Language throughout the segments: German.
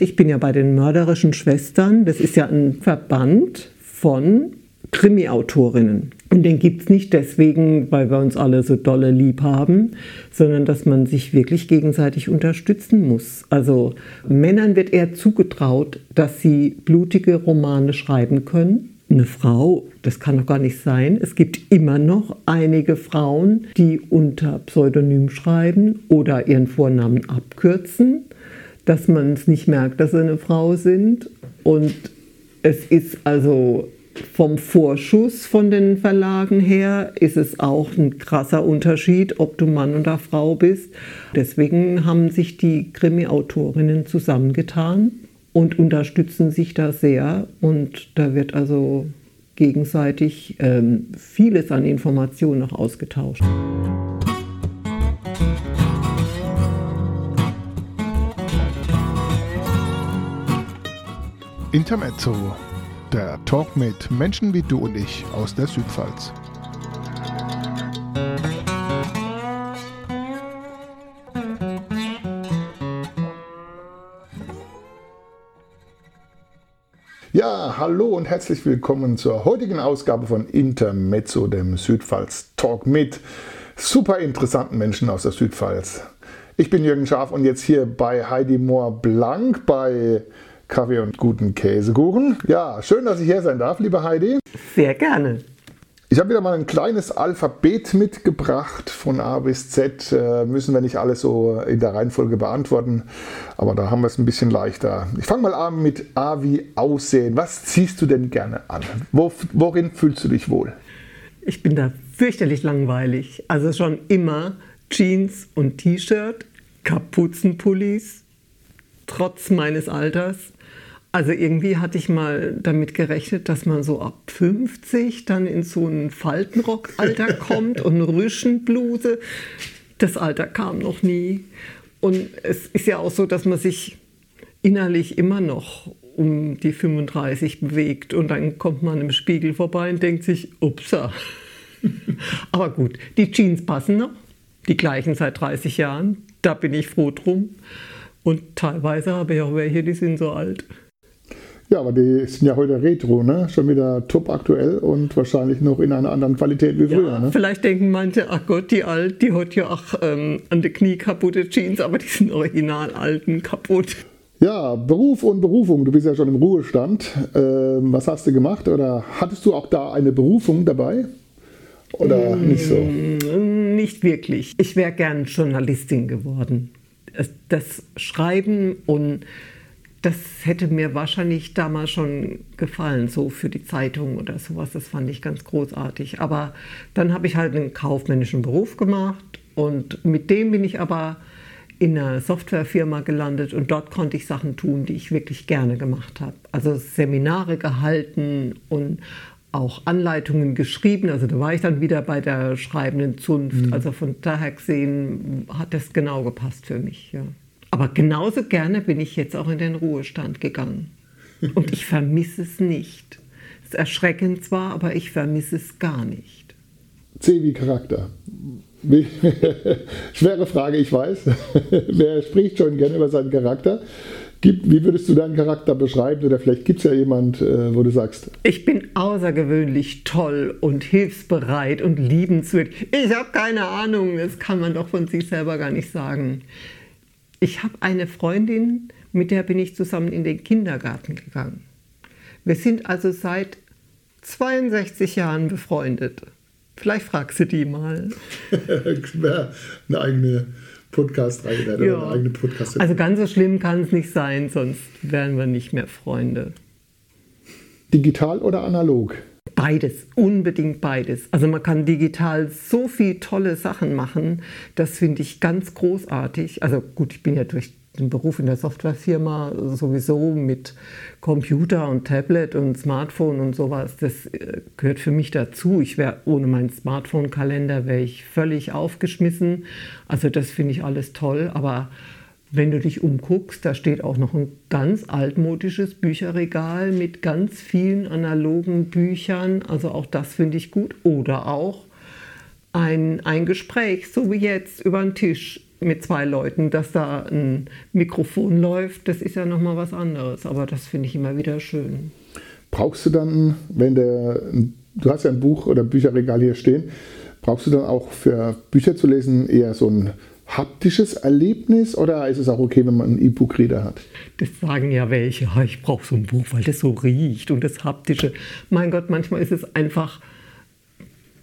Ich bin ja bei den mörderischen Schwestern. Das ist ja ein Verband von Krimi-Autorinnen. Und den gibt es nicht deswegen, weil wir uns alle so dolle lieb haben, sondern dass man sich wirklich gegenseitig unterstützen muss. Also Männern wird eher zugetraut, dass sie blutige Romane schreiben können. Eine Frau, das kann doch gar nicht sein. Es gibt immer noch einige Frauen, die unter Pseudonym schreiben oder ihren Vornamen abkürzen, dass man es nicht merkt, dass sie eine Frau sind. Und es ist also vom Vorschuss von den Verlagen her ist es auch ein krasser Unterschied, ob du Mann oder Frau bist. Deswegen haben sich die Krimi-Autorinnen zusammengetan und unterstützen sich da sehr. Und da wird also gegenseitig ähm, vieles an Informationen noch ausgetauscht. Intermezzo der Talk mit Menschen wie du und ich aus der Südpfalz. Ja, hallo und herzlich willkommen zur heutigen Ausgabe von Intermezzo, dem Südpfalz Talk mit super interessanten Menschen aus der Südpfalz. Ich bin Jürgen Scharf und jetzt hier bei Heidi Mohr Blank bei Kaffee und guten Käsekuchen. Ja, schön, dass ich hier sein darf, liebe Heidi. Sehr gerne. Ich habe wieder mal ein kleines Alphabet mitgebracht. Von A bis Z äh, müssen wir nicht alles so in der Reihenfolge beantworten, aber da haben wir es ein bisschen leichter. Ich fange mal an mit A wie Aussehen. Was ziehst du denn gerne an? Wo, worin fühlst du dich wohl? Ich bin da fürchterlich langweilig. Also schon immer Jeans und T-Shirt, Kapuzenpullis, trotz meines Alters. Also irgendwie hatte ich mal damit gerechnet, dass man so ab 50 dann in so ein Faltenrockalter kommt und eine Rüschenbluse. Das Alter kam noch nie. Und es ist ja auch so, dass man sich innerlich immer noch um die 35 bewegt und dann kommt man im Spiegel vorbei und denkt sich, upsa. Aber gut, die Jeans passen noch, die gleichen seit 30 Jahren, da bin ich froh drum. Und teilweise habe ich auch welche, die sind so alt. Ja, aber die sind ja heute retro, ne? Schon wieder top aktuell und wahrscheinlich noch in einer anderen Qualität wie früher. Ja, ne? Vielleicht denken manche, ach Gott, die alt, die hat ja auch ähm, an der Knie kaputte Jeans, aber die sind original alten kaputt. Ja, Beruf und Berufung. Du bist ja schon im Ruhestand. Ähm, was hast du gemacht? Oder hattest du auch da eine Berufung dabei? Oder mmh, nicht so? Nicht wirklich. Ich wäre gern Journalistin geworden. Das Schreiben und das hätte mir wahrscheinlich damals schon gefallen, so für die Zeitung oder sowas. Das fand ich ganz großartig. Aber dann habe ich halt einen kaufmännischen Beruf gemacht und mit dem bin ich aber in einer Softwarefirma gelandet und dort konnte ich Sachen tun, die ich wirklich gerne gemacht habe. Also Seminare gehalten und auch Anleitungen geschrieben. Also da war ich dann wieder bei der schreibenden Zunft. Mhm. Also von daher gesehen hat das genau gepasst für mich. Ja. Aber genauso gerne bin ich jetzt auch in den Ruhestand gegangen. Und ich vermisse es nicht. Es ist erschreckend zwar, aber ich vermisse es gar nicht. C wie Charakter. Schwere Frage, ich weiß. Wer spricht schon gerne über seinen Charakter? wie würdest du deinen Charakter beschreiben? Oder vielleicht gibt es ja jemand, äh, wo du sagst. Ich bin außergewöhnlich toll und hilfsbereit und liebenswürdig. Ich habe keine Ahnung, das kann man doch von sich selber gar nicht sagen. Ich habe eine Freundin, mit der bin ich zusammen in den Kindergarten gegangen. Wir sind also seit 62 Jahren befreundet. Vielleicht fragst du die mal. eine eigene Podcast-Reihe ja. eine eigene Podcast Also ganz so schlimm kann es nicht sein, sonst wären wir nicht mehr Freunde. Digital oder analog? Beides, unbedingt beides. Also man kann digital so viele tolle Sachen machen. Das finde ich ganz großartig. Also gut, ich bin ja durch den Beruf in der Softwarefirma sowieso mit Computer und Tablet und Smartphone und sowas. Das äh, gehört für mich dazu. Ich wäre ohne meinen Smartphone-Kalender wäre ich völlig aufgeschmissen. Also das finde ich alles toll. Aber wenn du dich umguckst, da steht auch noch ein ganz altmodisches Bücherregal mit ganz vielen analogen Büchern. Also auch das finde ich gut. Oder auch ein, ein Gespräch, so wie jetzt, über den Tisch mit zwei Leuten, dass da ein Mikrofon läuft, das ist ja nochmal was anderes. Aber das finde ich immer wieder schön. Brauchst du dann, wenn der, du hast ja ein Buch oder Bücherregal hier stehen, brauchst du dann auch für Bücher zu lesen eher so ein haptisches Erlebnis oder ist es auch okay, wenn man einen E-Book-Reader hat? Das sagen ja welche, ich brauche so ein Buch, weil das so riecht und das haptische. Mein Gott, manchmal ist es einfach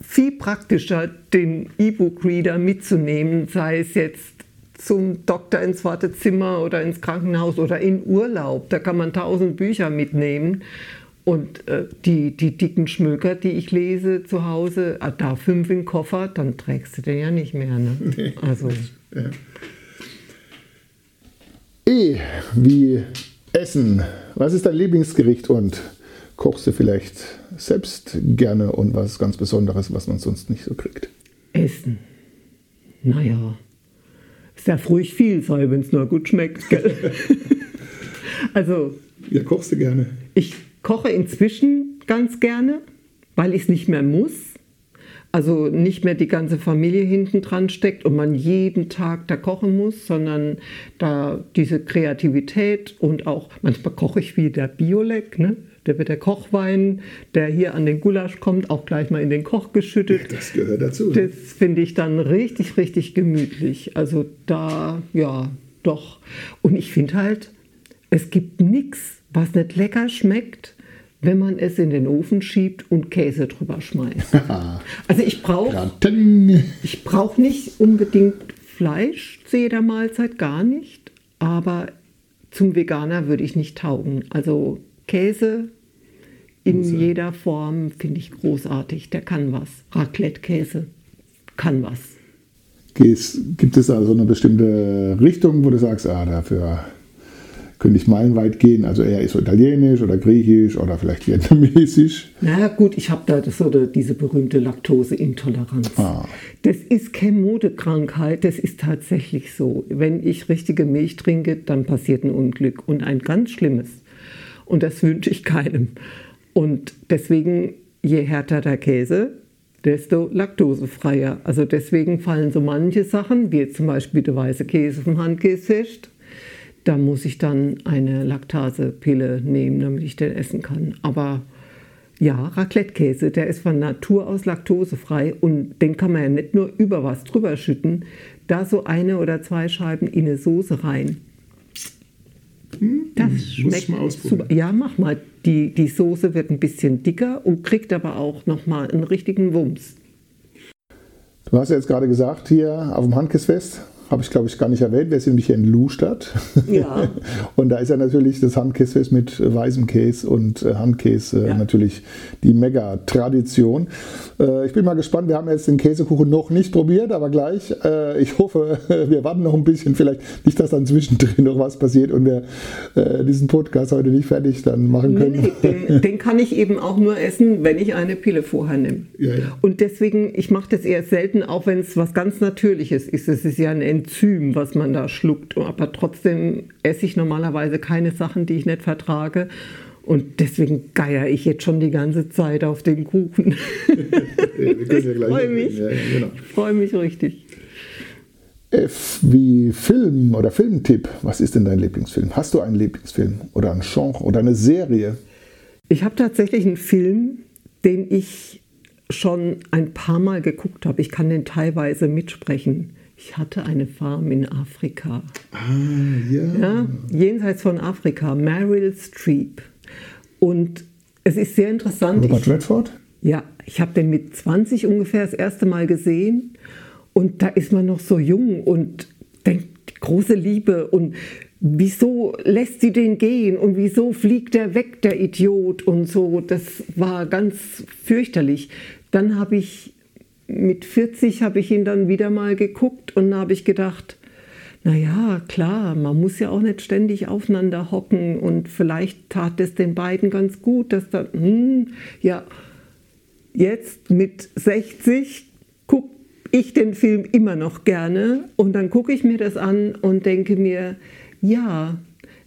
viel praktischer, den E-Book-Reader mitzunehmen, sei es jetzt zum Doktor ins Wartezimmer oder ins Krankenhaus oder in Urlaub. Da kann man tausend Bücher mitnehmen. Und äh, die, die dicken Schmöker, die ich lese zu Hause, äh, da fünf im Koffer, dann trägst du den ja nicht mehr. Ne? Nee. Also. Ja. E wie Essen. Was ist dein Lieblingsgericht und kochst du vielleicht selbst gerne und was ganz Besonderes, was man sonst nicht so kriegt? Essen. Naja, es darf ruhig viel sein, wenn es nur gut schmeckt. also. Ja, kochst du gerne? Ich koche inzwischen ganz gerne, weil ich es nicht mehr muss. Also nicht mehr die ganze Familie hinten dran steckt und man jeden Tag da kochen muss, sondern da diese Kreativität und auch manchmal koche ich wie der Biolek, ne? Der wird der Kochwein, der hier an den Gulasch kommt, auch gleich mal in den Koch geschüttet. Das gehört dazu. Das finde ich dann richtig, richtig gemütlich. Also da, ja, doch. Und ich finde halt, es gibt nichts, was nicht lecker schmeckt, wenn man es in den Ofen schiebt und Käse drüber schmeißt. also ich brauche ich brauch nicht unbedingt Fleisch zu jeder Mahlzeit, gar nicht. Aber zum Veganer würde ich nicht taugen. Also Käse in Käse. jeder Form finde ich großartig. Der kann was. Raclette-Käse kann was. Gibt es also eine bestimmte Richtung, wo du sagst, ah, dafür könnte ich meilenweit gehen. Also eher so italienisch oder griechisch oder vielleicht vietnamesisch. Na gut, ich habe da das, oder diese berühmte Laktoseintoleranz. Ah. Das ist keine Modekrankheit, das ist tatsächlich so. Wenn ich richtige Milch trinke, dann passiert ein Unglück und ein ganz schlimmes. Und das wünsche ich keinem. Und deswegen, je härter der Käse, desto laktosefreier. Also deswegen fallen so manche Sachen, wie jetzt zum Beispiel der weiße Käse vom Handkäsefest, da muss ich dann eine Laktasepille nehmen, damit ich den essen kann. Aber ja, Raclette-Käse, der ist von Natur aus laktosefrei und den kann man ja nicht nur über was drüber schütten, da so eine oder zwei Scheiben in eine Soße rein. Hm, das schmeckt super. Ja, mach mal. Die, die Soße wird ein bisschen dicker und kriegt aber auch nochmal einen richtigen Wumms. Du hast ja jetzt gerade gesagt, hier auf dem Handkissfest habe ich glaube ich gar nicht erwähnt, wir sind nämlich hier in Lustadt. Ja. und da ist ja natürlich das Handkäse mit weißem Käse und äh, Handkäse ja. natürlich die Mega-Tradition. Äh, ich bin mal gespannt, wir haben jetzt den Käsekuchen noch nicht probiert, aber gleich. Äh, ich hoffe, wir warten noch ein bisschen, vielleicht nicht, dass dann zwischendrin noch was passiert und wir diesen Podcast heute nicht fertig dann machen können. Nee, den, den, kann ich eben auch nur essen, wenn ich eine Pille vorher nehme. Ja, und deswegen, ich mache das eher selten, auch wenn es was ganz Natürliches ist. Es ist ja ein Enzym, was man da schluckt. Aber trotzdem esse ich normalerweise keine Sachen, die ich nicht vertrage. Und deswegen geier ich jetzt schon die ganze Zeit auf den Kuchen. ich freue mich. Ja, genau. Ich freue mich richtig. F wie Film oder Filmtipp. Was ist denn dein Lieblingsfilm? Hast du einen Lieblingsfilm oder ein Genre oder eine Serie? Ich habe tatsächlich einen Film, den ich schon ein paar Mal geguckt habe. Ich kann den teilweise mitsprechen. Ich hatte eine Farm in Afrika. Ah, ja. ja. Jenseits von Afrika, Meryl Streep. Und es ist sehr interessant. Robert Redford? Ja, ich habe den mit 20 ungefähr das erste Mal gesehen. Und da ist man noch so jung und denkt, große Liebe. Und wieso lässt sie den gehen? Und wieso fliegt er weg, der Idiot? Und so, das war ganz fürchterlich. Dann habe ich mit 40 habe ich ihn dann wieder mal geguckt und habe ich gedacht, naja, klar, man muss ja auch nicht ständig aufeinander hocken und vielleicht tat es den beiden ganz gut, dass da, hm, ja, jetzt mit 60 gucke ich den Film immer noch gerne und dann gucke ich mir das an und denke mir, ja,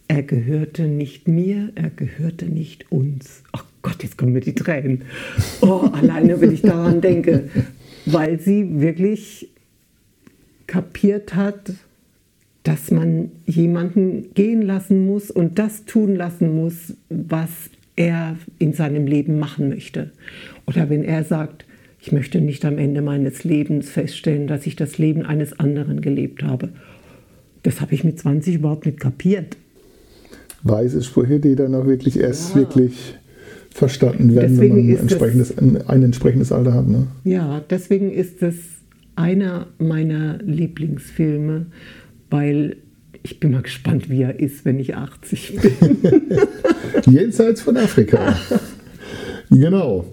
er gehörte nicht mir, er gehörte nicht uns. Ach Gott, jetzt kommen mir die Tränen. Oh, alleine, wenn ich daran denke weil sie wirklich kapiert hat, dass man jemanden gehen lassen muss und das tun lassen muss, was er in seinem Leben machen möchte. Oder wenn er sagt, ich möchte nicht am Ende meines Lebens feststellen, dass ich das Leben eines anderen gelebt habe. Das habe ich mit 20 überhaupt nicht kapiert. Weise Sprüche, die dann auch wirklich erst ja. wirklich verstanden werden, deswegen wenn man entsprechendes, ein, ein, entsprechendes Alter hat. Ne? Ja, deswegen ist es einer meiner Lieblingsfilme, weil ich bin mal gespannt, wie er ist, wenn ich 80 bin. Jenseits von Afrika. genau.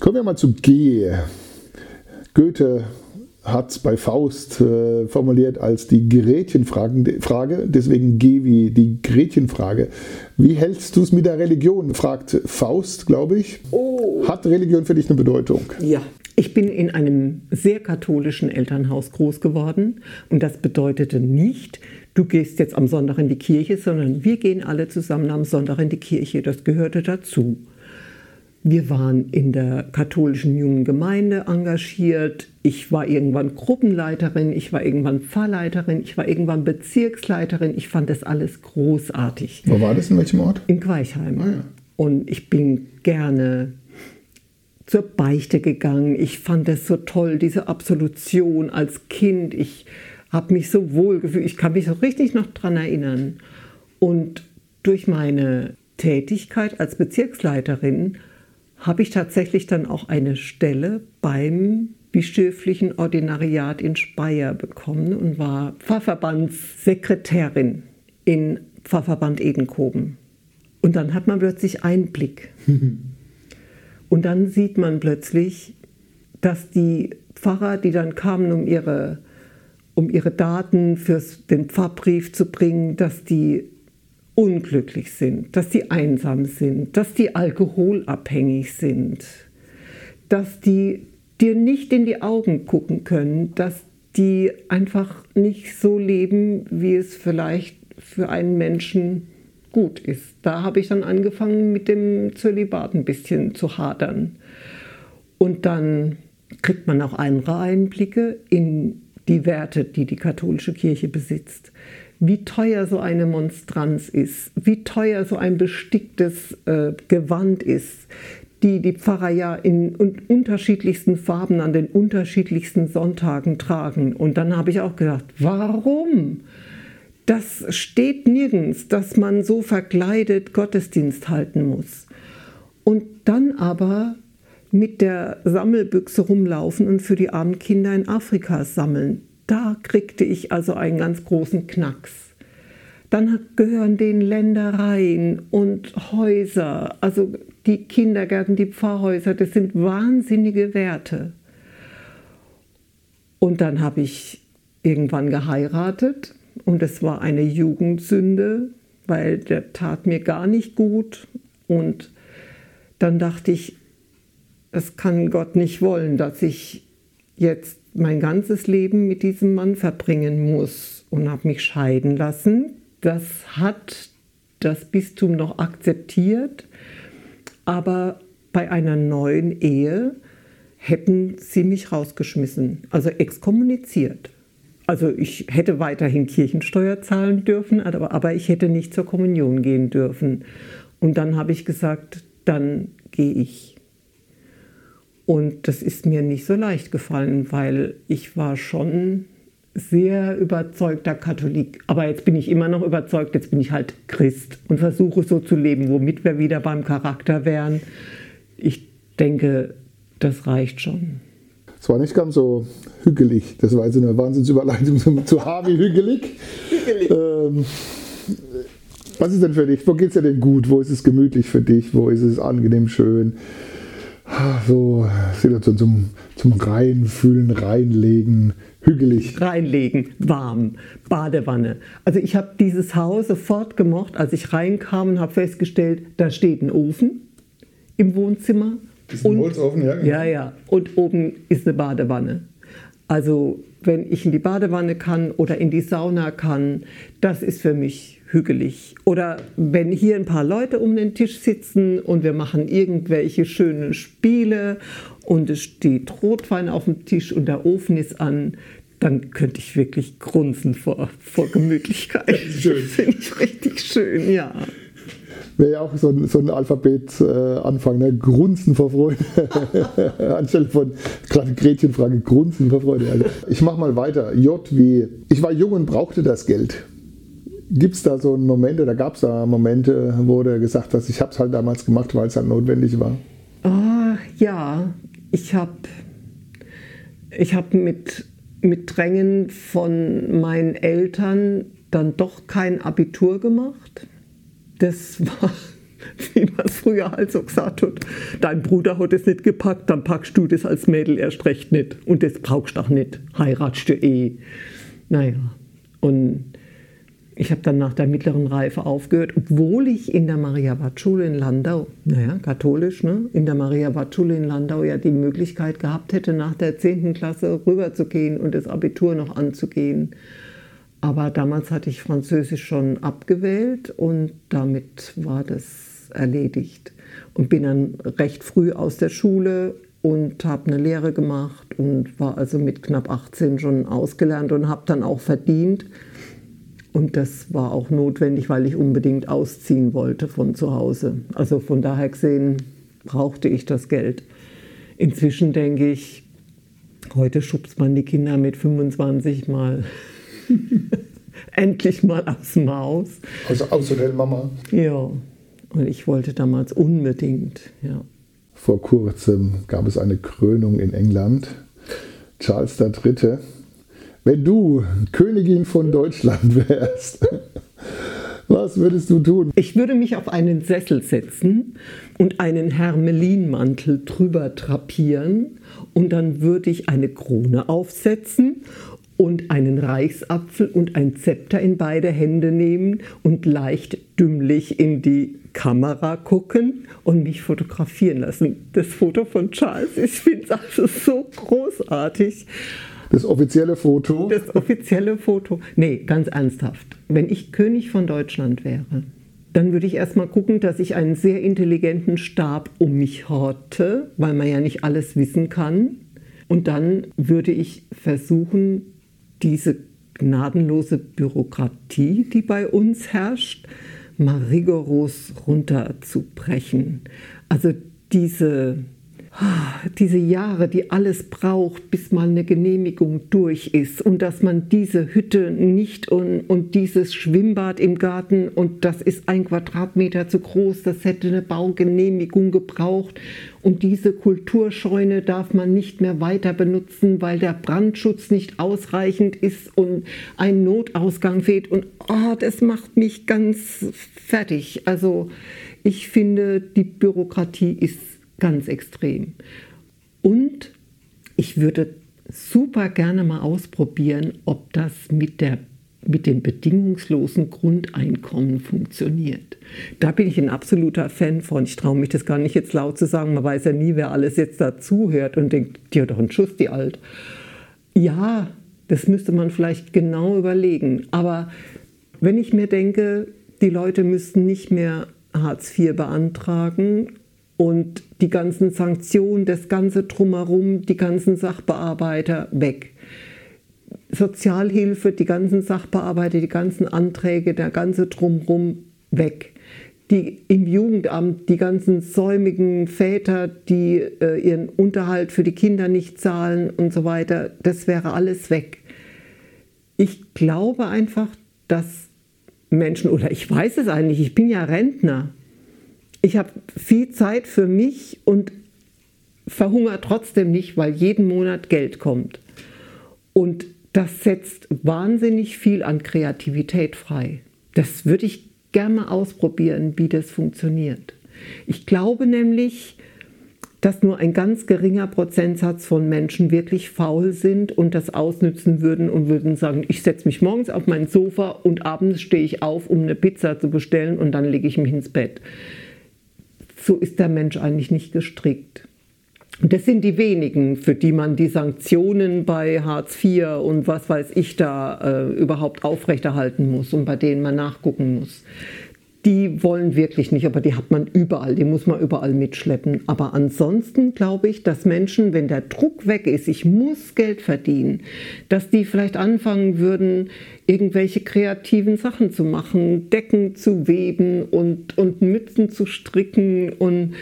Kommen wir mal zu G. Goethe hat es bei Faust äh, formuliert als die Gretchenfrage, deswegen G wie die Gretchenfrage. Wie hältst du es mit der Religion? fragt Faust, glaube ich. Oh. Hat Religion für dich eine Bedeutung? Ja. Ich bin in einem sehr katholischen Elternhaus groß geworden und das bedeutete nicht, du gehst jetzt am Sonntag in die Kirche, sondern wir gehen alle zusammen am Sonntag in die Kirche. Das gehörte dazu. Wir waren in der katholischen jungen Gemeinde engagiert. Ich war irgendwann Gruppenleiterin, ich war irgendwann Pfarrleiterin, ich war irgendwann Bezirksleiterin. Ich fand das alles großartig. Wo war das? In welchem Ort? In Queichheim. Ah, ja. Und ich bin gerne zur Beichte gegangen. Ich fand das so toll, diese Absolution als Kind. Ich habe mich so wohl gefühlt. Ich kann mich so richtig noch daran erinnern. Und durch meine Tätigkeit als Bezirksleiterin habe ich tatsächlich dann auch eine Stelle beim bischöflichen Ordinariat in Speyer bekommen und war Pfarrverbandssekretärin in Pfarrverband Edenkoben. Und dann hat man plötzlich Einblick. und dann sieht man plötzlich, dass die Pfarrer, die dann kamen, um ihre, um ihre Daten für den Pfarrbrief zu bringen, dass die unglücklich sind, dass die einsam sind, dass die alkoholabhängig sind, dass die dir nicht in die Augen gucken können, dass die einfach nicht so leben, wie es vielleicht für einen Menschen gut ist. Da habe ich dann angefangen, mit dem Zölibat ein bisschen zu hadern. Und dann kriegt man auch andere Einblicke in die Werte, die die katholische Kirche besitzt wie teuer so eine Monstranz ist, wie teuer so ein besticktes äh, Gewand ist, die die Pfarrer ja in unterschiedlichsten Farben an den unterschiedlichsten Sonntagen tragen. Und dann habe ich auch gedacht, warum? Das steht nirgends, dass man so verkleidet Gottesdienst halten muss. Und dann aber mit der Sammelbüchse rumlaufen und für die armen Kinder in Afrika sammeln da kriegte ich also einen ganz großen Knacks. Dann gehören den Ländereien und Häuser, also die Kindergärten, die Pfarrhäuser, das sind wahnsinnige Werte. Und dann habe ich irgendwann geheiratet und es war eine Jugendsünde, weil der tat mir gar nicht gut. Und dann dachte ich, es kann Gott nicht wollen, dass ich jetzt mein ganzes Leben mit diesem Mann verbringen muss und habe mich scheiden lassen. Das hat das Bistum noch akzeptiert, aber bei einer neuen Ehe hätten sie mich rausgeschmissen, also exkommuniziert. Also ich hätte weiterhin Kirchensteuer zahlen dürfen, aber, ich hätte nicht zur Kommunion gehen dürfen. Und dann habe ich gesagt, dann gehe ich. Und das ist mir nicht so leicht gefallen, weil ich war schon sehr überzeugter Katholik. Aber jetzt bin ich immer noch überzeugt, jetzt bin ich halt Christ und versuche so zu leben, womit wir wieder beim Charakter wären. Ich denke, das reicht schon. Es war nicht ganz so hügelig. Das war jetzt eine Wahnsinnsüberleitung zu Harvey hügelig. hügelig. Ähm, was ist denn für dich? Wo geht es dir denn gut? Wo ist es gemütlich für dich? Wo ist es angenehm schön? So Situation zum, zum Reinfühlen, reinlegen, hügelig. Reinlegen, warm, Badewanne. Also ich habe dieses Haus sofort gemocht, als ich reinkam und habe festgestellt, da steht ein Ofen im Wohnzimmer. Ist ein Holzofen, ja? Genau. Ja, ja. Und oben ist eine Badewanne. Also wenn ich in die Badewanne kann oder in die Sauna kann, das ist für mich hügelig. Oder wenn hier ein paar Leute um den Tisch sitzen und wir machen irgendwelche schönen Spiele und es steht Rotwein auf dem Tisch und der Ofen ist an, dann könnte ich wirklich grunzen vor, vor Gemütlichkeit. Schön. Finde ich richtig schön, ja. Wäre ja auch so ein, so ein Alphabet-Anfang, äh, ne? Grunzen vor Freude. Anstelle von kleine Gretchenfrage, Grunzen vor Freude. Also ich mache mal weiter. J wie, ich war jung und brauchte das Geld. Gibt es da so Momente, oder gab es da Momente, wo du gesagt hast, ich habe es halt damals gemacht, weil es halt notwendig war? Oh, ja, ich habe ich hab mit, mit Drängen von meinen Eltern dann doch kein Abitur gemacht das war, wie man es früher halt so gesagt hat, dein Bruder hat es nicht gepackt, dann packst du das als Mädel erst recht nicht. Und das brauchst du auch nicht, heiratst du eh. Naja, und ich habe dann nach der mittleren Reife aufgehört, obwohl ich in der Maria-Watt-Schule in Landau, naja, katholisch, ne, in der Maria-Watt-Schule in Landau ja die Möglichkeit gehabt hätte, nach der 10. Klasse rüberzugehen und das Abitur noch anzugehen. Aber damals hatte ich Französisch schon abgewählt und damit war das erledigt. Und bin dann recht früh aus der Schule und habe eine Lehre gemacht und war also mit knapp 18 schon ausgelernt und habe dann auch verdient. Und das war auch notwendig, weil ich unbedingt ausziehen wollte von zu Hause. Also von daher gesehen brauchte ich das Geld. Inzwischen denke ich, heute schubst man die Kinder mit 25 mal Endlich mal aus dem Haus. Also aus Mama? Ja, und ich wollte damals unbedingt, ja. Vor kurzem gab es eine Krönung in England. Charles III. Wenn du Königin von Deutschland wärst, was würdest du tun? Ich würde mich auf einen Sessel setzen und einen Hermelinmantel drüber drapieren und dann würde ich eine Krone aufsetzen und einen Reichsapfel und ein Zepter in beide Hände nehmen und leicht dümmlich in die Kamera gucken und mich fotografieren lassen. Das Foto von Charles, ich finde es also so großartig. Das offizielle Foto? Das offizielle Foto. Nee, ganz ernsthaft. Wenn ich König von Deutschland wäre, dann würde ich erstmal gucken, dass ich einen sehr intelligenten Stab um mich horte, weil man ja nicht alles wissen kann. Und dann würde ich versuchen, diese gnadenlose Bürokratie, die bei uns herrscht, mal rigoros runterzubrechen. Also diese diese Jahre, die alles braucht, bis mal eine Genehmigung durch ist und dass man diese Hütte nicht und, und dieses Schwimmbad im Garten und das ist ein Quadratmeter zu groß, das hätte eine Baugenehmigung gebraucht und diese Kulturscheune darf man nicht mehr weiter benutzen, weil der Brandschutz nicht ausreichend ist und ein Notausgang fehlt und oh, das macht mich ganz fertig. Also ich finde, die Bürokratie ist ganz extrem. Und ich würde super gerne mal ausprobieren, ob das mit, der, mit dem bedingungslosen Grundeinkommen funktioniert. Da bin ich ein absoluter Fan von. Ich traue mich das gar nicht jetzt laut zu sagen. Man weiß ja nie, wer alles jetzt dazuhört und denkt, die hat doch einen Schuss, die alt. Ja, das müsste man vielleicht genau überlegen. Aber wenn ich mir denke, die Leute müssten nicht mehr Hartz IV beantragen und die ganzen Sanktionen, das ganze Drumherum, die ganzen Sachbearbeiter weg. Sozialhilfe, die ganzen Sachbearbeiter, die ganzen Anträge, der ganze Drumherum weg. Die im Jugendamt, die ganzen säumigen Väter, die äh, ihren Unterhalt für die Kinder nicht zahlen und so weiter, das wäre alles weg. Ich glaube einfach, dass Menschen, oder ich weiß es eigentlich, ich bin ja Rentner, ich habe viel Zeit für mich und verhungere trotzdem nicht, weil jeden Monat Geld kommt. Und das setzt wahnsinnig viel an Kreativität frei. Das würde ich gerne mal ausprobieren, wie das funktioniert. Ich glaube nämlich, dass nur ein ganz geringer Prozentsatz von Menschen wirklich faul sind und das ausnützen würden und würden sagen, ich setze mich morgens auf mein Sofa und abends stehe ich auf, um eine Pizza zu bestellen und dann lege ich mich ins Bett so ist der Mensch eigentlich nicht gestrickt. Und das sind die wenigen, für die man die Sanktionen bei Hartz IV und was weiß ich da äh, überhaupt aufrechterhalten muss und bei denen man nachgucken muss. Die wollen wirklich nicht, aber die hat man überall, die muss man überall mitschleppen. Aber ansonsten glaube ich, dass Menschen, wenn der Druck weg ist, ich muss Geld verdienen, dass die vielleicht anfangen würden, irgendwelche kreativen Sachen zu machen, Decken zu weben und, und Mützen zu stricken. Und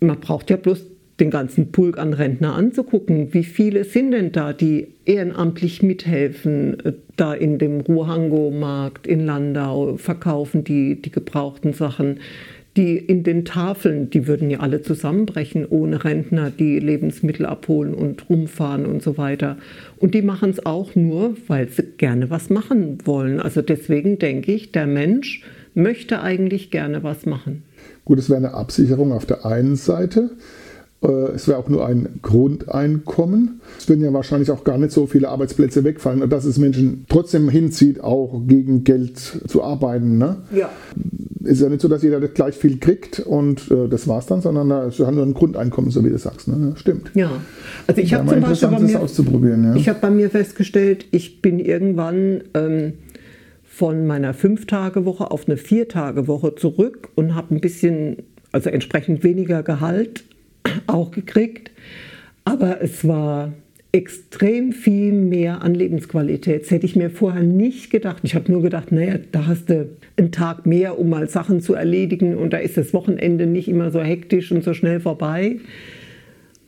man braucht ja bloß den ganzen Pulk an Rentner anzugucken. Wie viele sind denn da, die ehrenamtlich mithelfen, äh, da in dem Ruhango-Markt in Landau verkaufen die, die gebrauchten Sachen? Die in den Tafeln, die würden ja alle zusammenbrechen ohne Rentner, die Lebensmittel abholen und rumfahren und so weiter. Und die machen es auch nur, weil sie gerne was machen wollen. Also deswegen denke ich, der Mensch möchte eigentlich gerne was machen. Gut, es wäre eine Absicherung auf der einen Seite. Äh, es wäre auch nur ein Grundeinkommen. Es würden ja wahrscheinlich auch gar nicht so viele Arbeitsplätze wegfallen, dass es Menschen trotzdem hinzieht, auch gegen Geld zu arbeiten. Ne? Ja. Ist ja nicht so, dass jeder gleich viel kriegt und äh, das war's dann, sondern es ist nur ein Grundeinkommen, so wie du sagst. Ne? Stimmt. Ja, also ich habe zum Beispiel bei mir, auszuprobieren, ja. ich habe bei mir festgestellt, ich bin irgendwann ähm, von meiner Fünf-Tage-Woche auf eine Vier-Tage-Woche zurück und habe ein bisschen, also entsprechend weniger Gehalt auch gekriegt. Aber es war extrem viel mehr an Lebensqualität. Das hätte ich mir vorher nicht gedacht. Ich habe nur gedacht, naja, da hast du einen Tag mehr, um mal Sachen zu erledigen und da ist das Wochenende nicht immer so hektisch und so schnell vorbei.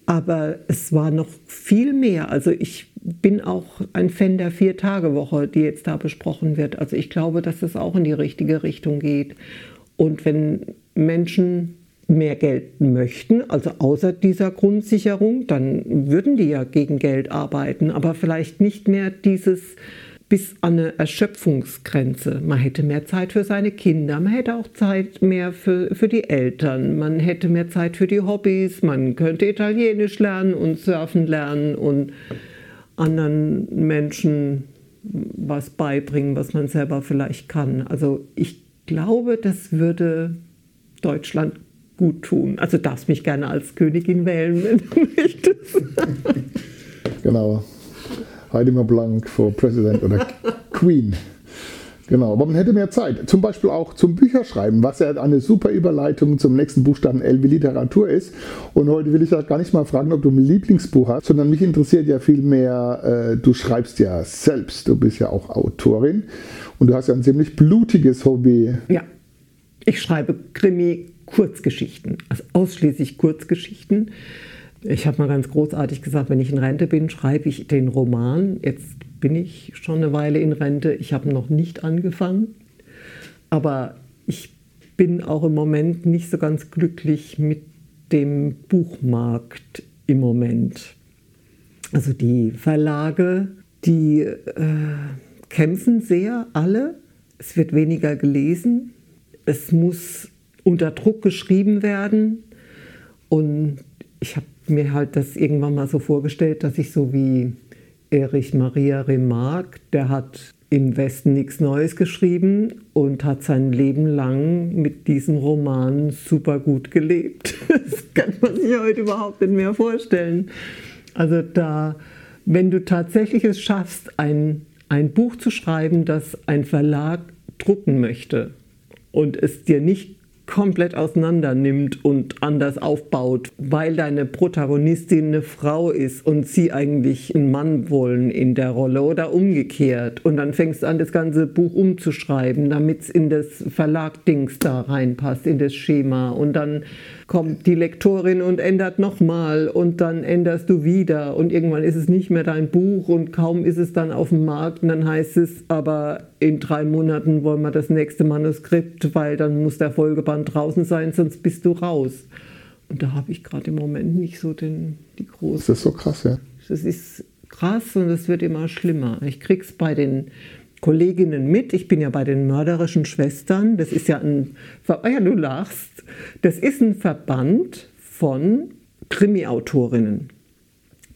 Aber es war noch viel mehr. Also ich bin auch ein Fan der Vier-Tage-Woche, die jetzt da besprochen wird. Also ich glaube, dass es auch in die richtige Richtung geht. Und wenn Menschen mehr Geld möchten, also außer dieser Grundsicherung, dann würden die ja gegen Geld arbeiten, aber vielleicht nicht mehr dieses bis an eine Erschöpfungsgrenze. Man hätte mehr Zeit für seine Kinder, man hätte auch Zeit mehr für, für die Eltern, man hätte mehr Zeit für die Hobbys, man könnte Italienisch lernen und Surfen lernen und anderen Menschen was beibringen, was man selber vielleicht kann. Also ich glaube, das würde Deutschland gut tun. Also darfst mich gerne als Königin wählen, wenn du möchtest. Genau. Heidi Blank for President oder Queen. Genau, aber man hätte mehr Zeit. Zum Beispiel auch zum Bücherschreiben, was ja eine super Überleitung zum nächsten Buchstaben L wie Literatur ist. Und heute will ich ja gar nicht mal fragen, ob du ein Lieblingsbuch hast, sondern mich interessiert ja viel mehr, äh, du schreibst ja selbst, du bist ja auch Autorin und du hast ja ein ziemlich blutiges Hobby. Ja, ich schreibe Krimi, Kurzgeschichten, also ausschließlich Kurzgeschichten. Ich habe mal ganz großartig gesagt, wenn ich in Rente bin, schreibe ich den Roman. Jetzt bin ich schon eine Weile in Rente. Ich habe noch nicht angefangen. Aber ich bin auch im Moment nicht so ganz glücklich mit dem Buchmarkt im Moment. Also die Verlage, die äh, kämpfen sehr, alle. Es wird weniger gelesen. Es muss unter Druck geschrieben werden. Und ich habe mir halt das irgendwann mal so vorgestellt, dass ich so wie Erich Maria Remarque, der hat im Westen nichts Neues geschrieben und hat sein Leben lang mit diesem Roman super gut gelebt. Das kann man sich heute überhaupt nicht mehr vorstellen. Also da, wenn du tatsächlich es schaffst, ein, ein Buch zu schreiben, das ein Verlag drucken möchte und es dir nicht komplett auseinander nimmt und anders aufbaut, weil deine Protagonistin eine Frau ist und sie eigentlich einen Mann wollen in der Rolle oder umgekehrt. Und dann fängst du an, das ganze Buch umzuschreiben, damit es in das Verlagdings da reinpasst, in das Schema. Und dann kommt die Lektorin und ändert nochmal und dann änderst du wieder und irgendwann ist es nicht mehr dein Buch und kaum ist es dann auf dem Markt und dann heißt es, aber in drei Monaten wollen wir das nächste Manuskript, weil dann muss der Folgeband draußen sein, sonst bist du raus. Und da habe ich gerade im Moment nicht so den, die große. Das ist so krass, ja. Das ist krass und es wird immer schlimmer. Ich krieg's bei den Kolleginnen mit. Ich bin ja bei den mörderischen Schwestern. Das ist ja ein, oh ja, du lachst. Das ist ein Verband von Krimi-Autorinnen.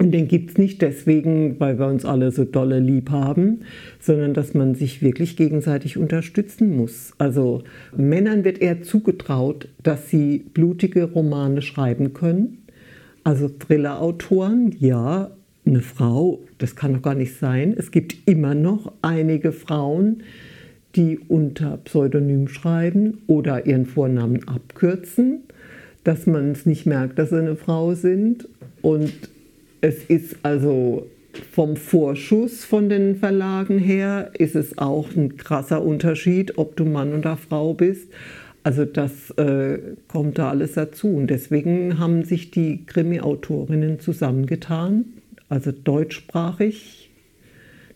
Und den gibt es nicht deswegen, weil wir uns alle so dolle lieb haben, sondern dass man sich wirklich gegenseitig unterstützen muss. Also Männern wird eher zugetraut, dass sie blutige Romane schreiben können. Also Thriller-Autoren, ja, eine Frau, das kann doch gar nicht sein. Es gibt immer noch einige Frauen, die unter Pseudonym schreiben oder ihren Vornamen abkürzen, dass man es nicht merkt, dass sie eine Frau sind. Und es ist also vom Vorschuss von den Verlagen her, ist es auch ein krasser Unterschied, ob du Mann oder Frau bist. Also das äh, kommt da alles dazu. Und deswegen haben sich die Krimi-Autorinnen zusammengetan, also deutschsprachig,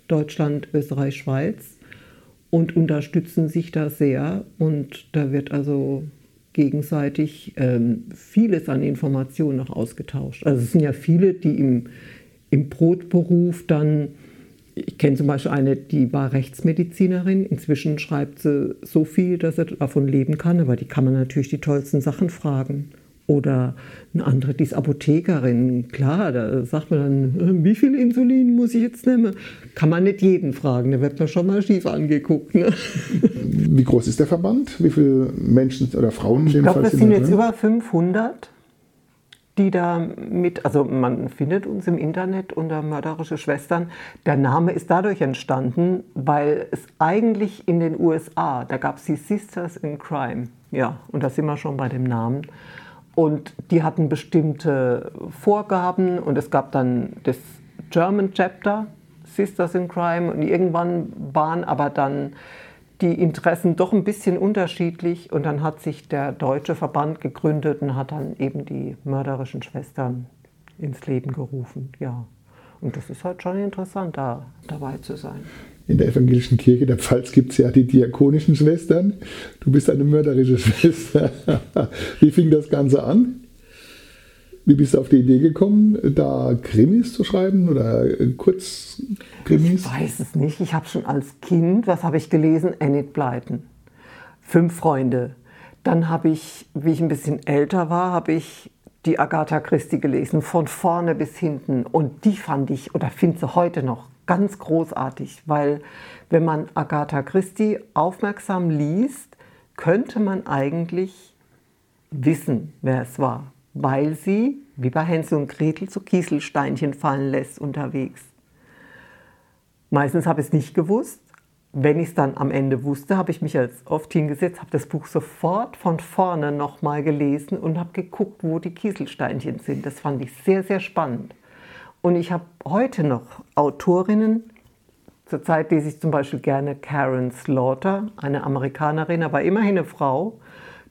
Deutschland, Österreich, Schweiz, und unterstützen sich da sehr. Und da wird also gegenseitig ähm, vieles an Informationen noch ausgetauscht. Also es sind ja viele, die im, im Brotberuf dann ich kenne zum Beispiel eine, die war Rechtsmedizinerin. Inzwischen schreibt sie so viel, dass sie davon leben kann, aber die kann man natürlich die tollsten Sachen fragen. Oder eine andere, die ist Apothekerin. Klar, da sagt man dann, wie viel Insulin muss ich jetzt nehmen? Kann man nicht jeden fragen, da wird man schon mal schief angeguckt. Ne? Wie groß ist der Verband? Wie viele Menschen oder Frauen in dem ich glaub, Fall sind? Ich glaube, das sind jetzt über 500 die da mit, also man findet uns im Internet unter Mörderische Schwestern. Der Name ist dadurch entstanden, weil es eigentlich in den USA, da gab es die Sisters in Crime, ja, und da sind wir schon bei dem Namen. Und die hatten bestimmte Vorgaben und es gab dann das German Chapter, Sisters in Crime, und irgendwann waren aber dann die Interessen doch ein bisschen unterschiedlich und dann hat sich der deutsche Verband gegründet und hat dann eben die mörderischen Schwestern ins Leben gerufen. Ja. Und das ist halt schon interessant, da dabei zu sein. In der evangelischen Kirche der Pfalz gibt es ja die diakonischen Schwestern. Du bist eine mörderische Schwester. Wie fing das Ganze an? Wie bist du auf die Idee gekommen, da Krimis zu schreiben oder Kurzkrimis? Ich weiß es nicht. Ich habe schon als Kind, was habe ich gelesen? Enid Blyton. Fünf Freunde. Dann habe ich, wie ich ein bisschen älter war, habe ich die Agatha Christie gelesen, von vorne bis hinten. Und die fand ich, oder finde sie heute noch, ganz großartig, weil wenn man Agatha Christie aufmerksam liest, könnte man eigentlich wissen, wer es war weil sie, wie bei Hänsel und Gretel, so Kieselsteinchen fallen lässt unterwegs. Meistens habe ich es nicht gewusst. Wenn ich es dann am Ende wusste, habe ich mich als oft hingesetzt, habe das Buch sofort von vorne nochmal gelesen und habe geguckt, wo die Kieselsteinchen sind. Das fand ich sehr, sehr spannend. Und ich habe heute noch Autorinnen, zurzeit lese ich zum Beispiel gerne Karen Slaughter, eine Amerikanerin, aber immerhin eine Frau,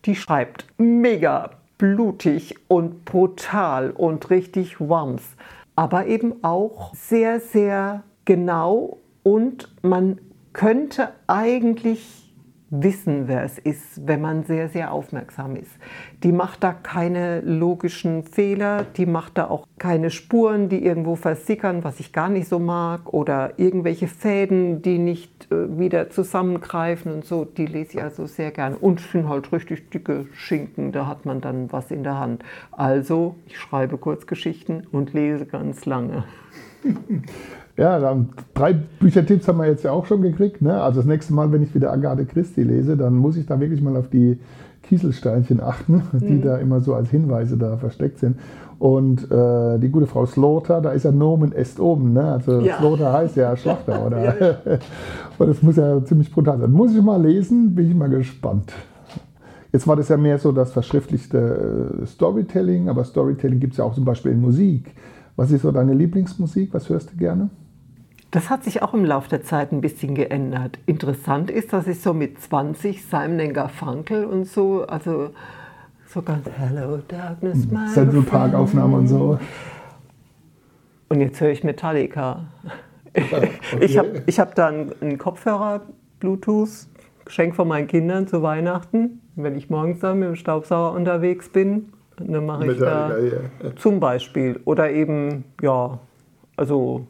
die schreibt mega blutig und brutal und richtig wams, aber eben auch sehr, sehr genau und man könnte eigentlich wissen, wer es ist, wenn man sehr, sehr aufmerksam ist. Die macht da keine logischen Fehler, die macht da auch keine Spuren, die irgendwo versickern, was ich gar nicht so mag, oder irgendwelche Fäden, die nicht äh, wieder zusammengreifen und so. Die lese ich also sehr gerne. Und sind halt richtig dicke Schinken, da hat man dann was in der Hand. Also, ich schreibe Kurzgeschichten und lese ganz lange. Ja, drei Büchertipps haben wir jetzt ja auch schon gekriegt. Ne? Also das nächste Mal, wenn ich wieder Agathe Christi lese, dann muss ich da wirklich mal auf die Kieselsteinchen achten, die mhm. da immer so als Hinweise da versteckt sind. Und äh, die gute Frau Slaughter, da ist ja Nomen est oben. Ne? Also ja. Slaughter heißt ja Schlachter, oder? ja, ja. Und das muss ja ziemlich brutal sein. Muss ich mal lesen, bin ich mal gespannt. Jetzt war das ja mehr so das verschriftlichte äh, Storytelling, aber Storytelling gibt es ja auch zum Beispiel in Musik. Was ist so deine Lieblingsmusik? Was hörst du gerne? Das hat sich auch im Laufe der Zeit ein bisschen geändert. Interessant ist, dass ich so mit 20 Simon Garfunkel und so, also so ganz Hello Darkness, my Central Park Aufnahme und so. Und jetzt höre ich Metallica. Okay. Ich habe ich hab da einen, Kopfhörer, Bluetooth, Geschenk von meinen Kindern zu Weihnachten. Wenn ich morgens dann mit dem Staubsauger unterwegs bin, dann mache ich da ja. zum Beispiel. Oder eben, ja, also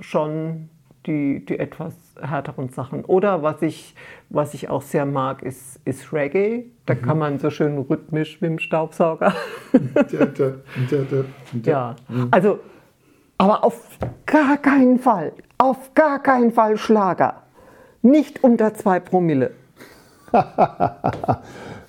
schon die, die etwas härteren Sachen. Oder was ich, was ich auch sehr mag, ist, ist Reggae. Da mhm. kann man so schön rhythmisch mit dem Staubsauger. ja, also, aber auf gar keinen Fall, auf gar keinen Fall Schlager. Nicht unter zwei Promille.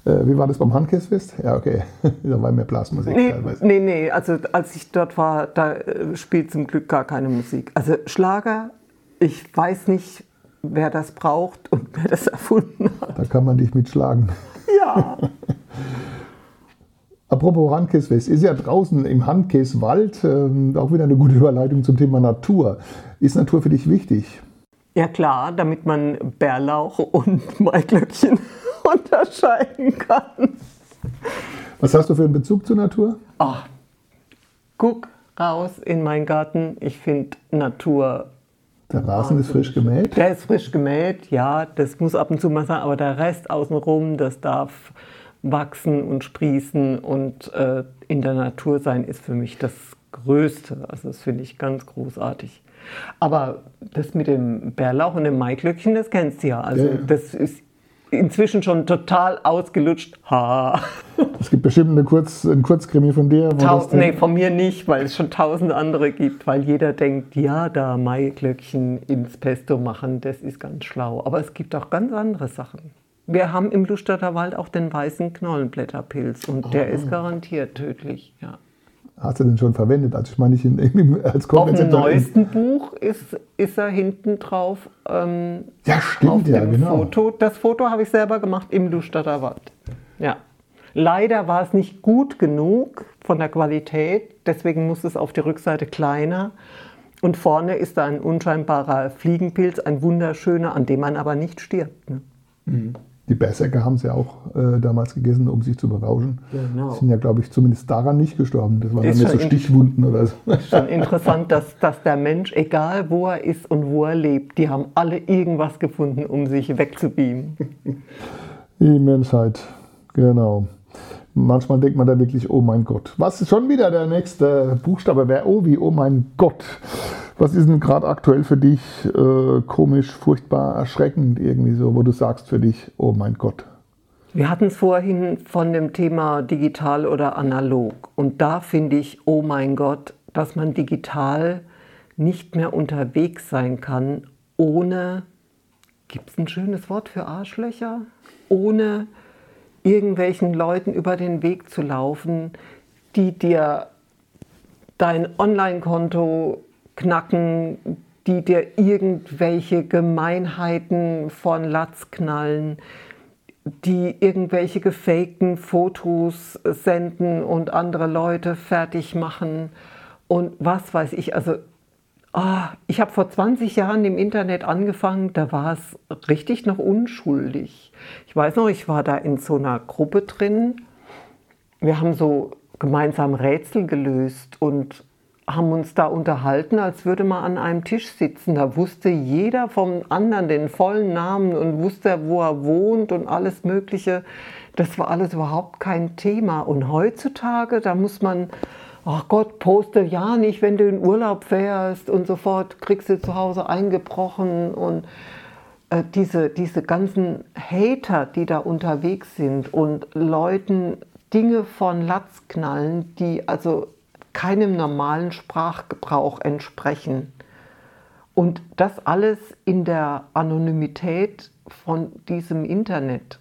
Äh, wie war das beim Handkissfest? Ja, okay. da war mehr Blasmusik nee, teilweise. Nee, nee, also als ich dort war, da äh, spielt zum Glück gar keine Musik. Also Schlager, ich weiß nicht, wer das braucht und wer das erfunden hat. Da kann man dich mitschlagen. Ja. Apropos Handkäsewest, ist ja draußen im Handkäswald ähm, auch wieder eine gute Überleitung zum Thema Natur. Ist Natur für dich wichtig? Ja klar, damit man Bärlauch und Maiglöckchen unterscheiden kann. Was hast du für einen Bezug zur Natur? Ach, guck raus in meinen Garten. Ich finde Natur. Der Rasen ist frisch gemäht. Der ist frisch gemäht, ja, das muss ab und zu mal sein, aber der Rest außenrum, das darf wachsen und sprießen und äh, in der Natur sein, ist für mich das Größte. Also das finde ich ganz großartig. Aber das mit dem Bärlauch und dem Maiglöckchen, das kennst du ja. Also Ja, das ist inzwischen schon total ausgelutscht. Ha. Es gibt bestimmt eine Kurz, ein Kurzkrimi von dir. Wo Tau das nee, von mir nicht, weil es schon tausend andere gibt, weil jeder denkt, ja, da Maiglöckchen ins Pesto machen, das ist ganz schlau. Aber es gibt auch ganz andere Sachen. Wir haben im Lustader Wald auch den weißen Knollenblätterpilz und der Ah. ist garantiert tödlich. Ja. Hast du den schon verwendet? Also ich meine nicht in, in, als Auf dem neuesten Buch ist, ist er hinten drauf ähm, Ja, auf stimmt, ja, dem genau. Foto. Das Foto habe ich selber gemacht im Lustader Wald. Ja. Leider war es nicht gut genug von der Qualität, deswegen muss es auf die Rückseite kleiner. Und vorne ist da ein unscheinbarer Fliegenpilz, ein wunderschöner, an dem man aber nicht stirbt. Ne? Die Berserker haben es ja auch äh, damals gegessen, um sich zu berauschen. Genau. Sind ja, glaube ich, zumindest daran nicht gestorben. Das waren dann Ist nicht so Stichwunden oder so. Schon interessant, dass, dass der Mensch, egal wo er ist und wo er lebt, die haben alle irgendwas gefunden, um sich wegzubeamen. Die Menschheit, genau. Manchmal denkt man da wirklich, oh mein Gott. Was ist schon wieder der nächste Buchstabe? Wäre oh wie, oh mein Gott. Was ist denn gerade aktuell für dich äh, komisch, furchtbar, erschreckend irgendwie so, wo du sagst für dich, oh mein Gott. Wir hatten es vorhin von dem Thema digital oder analog. Und da finde ich, oh mein Gott, dass man digital nicht mehr unterwegs sein kann, ohne, gibt es ein schönes Wort für Arschlöcher? Ohne irgendwelchen Leuten über den Weg zu laufen, die dir dein Online-Konto knacken, die dir irgendwelche Gemeinheiten von Latz knallen, die irgendwelche gefakten Fotos senden und andere Leute fertig machen und was weiß ich. Also ah, ich habe vor 20 Jahren im Internet angefangen, da war es richtig noch unschuldig. Ich weiß noch, ich war da in so einer Gruppe drin. Wir haben so gemeinsam Rätsel gelöst und haben uns da unterhalten, als würde man an einem Tisch sitzen. Da wusste jeder vom anderen den vollen Namen und wusste, wo er wohnt und alles Mögliche. Das war alles überhaupt kein Thema. Und heutzutage, da muss man, ach Gott, poste ja nicht, wenn du in Urlaub fährst und sofort kriegst du zu Hause eingebrochen und äh, diese, diese ganzen Hater, die da unterwegs sind und Leuten Dinge von Latz knallen, die also keinem normalen Sprachgebrauch entsprechen. Und das alles in der Anonymität von diesem Internet.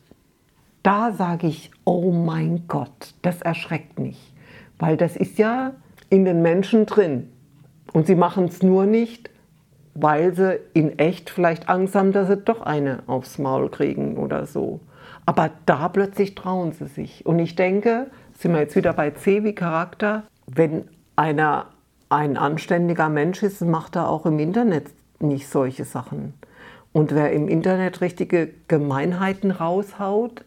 Da sage ich, oh mein Gott, das erschreckt mich. Weil das ist ja in den Menschen drin. Und sie machen es nur nicht, weil sie in echt vielleicht Angst haben, dass sie doch eine aufs Maul kriegen oder so. Aber da plötzlich trauen sie sich. Und ich denke, sind wir jetzt wieder bei C wie Charakter, wenn einer ein anständiger Mensch ist, macht er auch im Internet nicht solche Sachen. Und wer im Internet richtige Gemeinheiten raushaut,